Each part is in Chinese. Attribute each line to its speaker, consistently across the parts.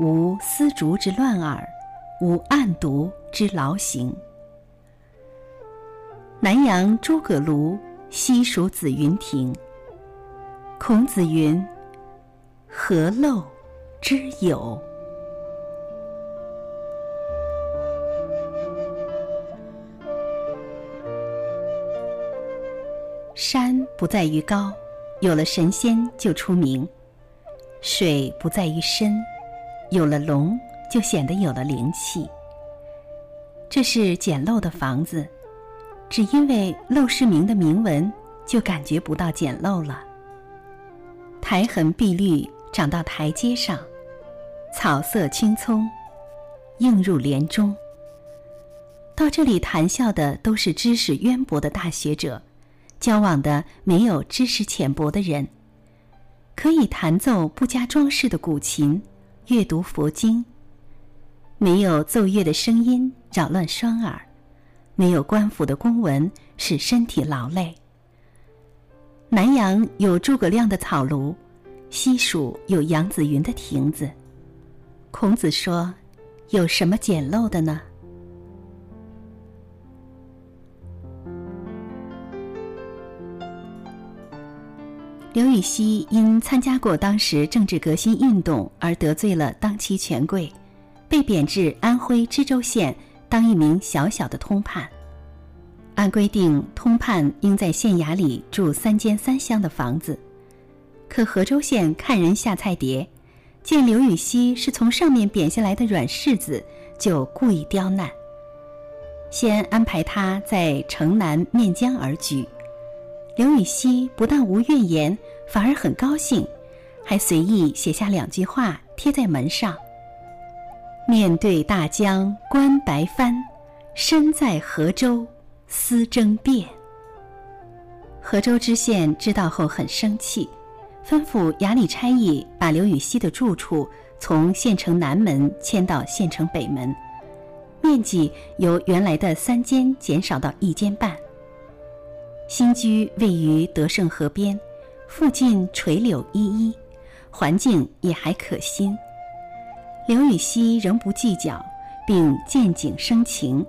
Speaker 1: 无丝竹之乱耳，无案牍之劳形。南阳诸葛庐，西蜀子云亭。孔子云：“何陋之有？”山不在于高，有了神仙就出名；水不在于深。有了龙，就显得有了灵气。这是简陋的房子，只因为陋室铭的铭文，就感觉不到简陋了。苔痕碧绿，长到台阶上；草色青葱，映入帘中。到这里谈笑的都是知识渊博的大学者，交往的没有知识浅薄的人。可以弹奏不加装饰的古琴。阅读佛经，没有奏乐的声音扰乱双耳，没有官府的公文使身体劳累。南阳有诸葛亮的草庐，西蜀有杨子云的亭子。孔子说：“有什么简陋的呢？”刘禹锡因参加过当时政治革新运动而得罪了当期权贵，被贬至安徽知州县当一名小小的通判。按规定，通判应在县衙里住三间三厢的房子。可河州县看人下菜碟，见刘禹锡是从上面贬下来的软柿子，就故意刁难，先安排他在城南面江而居。刘禹锡不但无怨言，反而很高兴，还随意写下两句话贴在门上：“面对大江观白帆，身在河州思争辩。”河州知县知道后很生气，吩咐衙里差役把刘禹锡的住处从县城南门迁到县城北门，面积由原来的三间减少到一间半。新居位于德胜河边，附近垂柳依依，环境也还可心。刘禹锡仍不计较，并见景生情，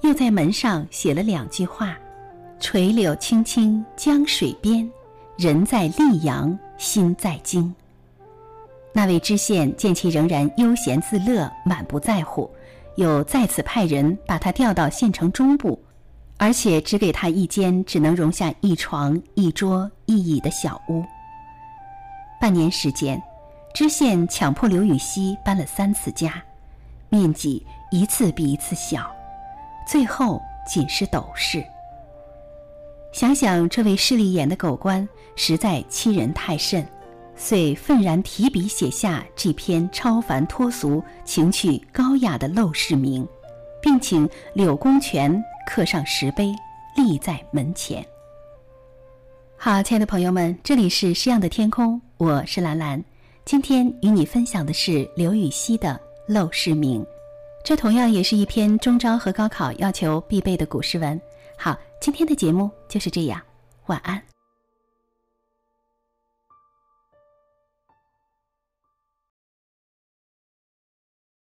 Speaker 1: 又在门上写了两句话：“垂柳青青江水边，人在溧阳心在京。”那位知县见其仍然悠闲自乐，满不在乎，又再次派人把他调到县城中部。而且只给他一间只能容下一床、一桌、一椅的小屋。半年时间，知县强迫刘禹锡搬了三次家，面积一次比一次小，最后仅是斗室。想想这位势利眼的狗官实在欺人太甚，遂愤然提笔写下这篇超凡脱俗、情趣高雅的陋室铭，并请柳公权。刻上石碑，立在门前。好，亲爱的朋友们，这里是诗样的天空，我是兰兰。今天与你分享的是刘禹锡的《陋室铭》，这同样也是一篇中招和高考要求必备的古诗文。好，今天的节目就是这样，晚安。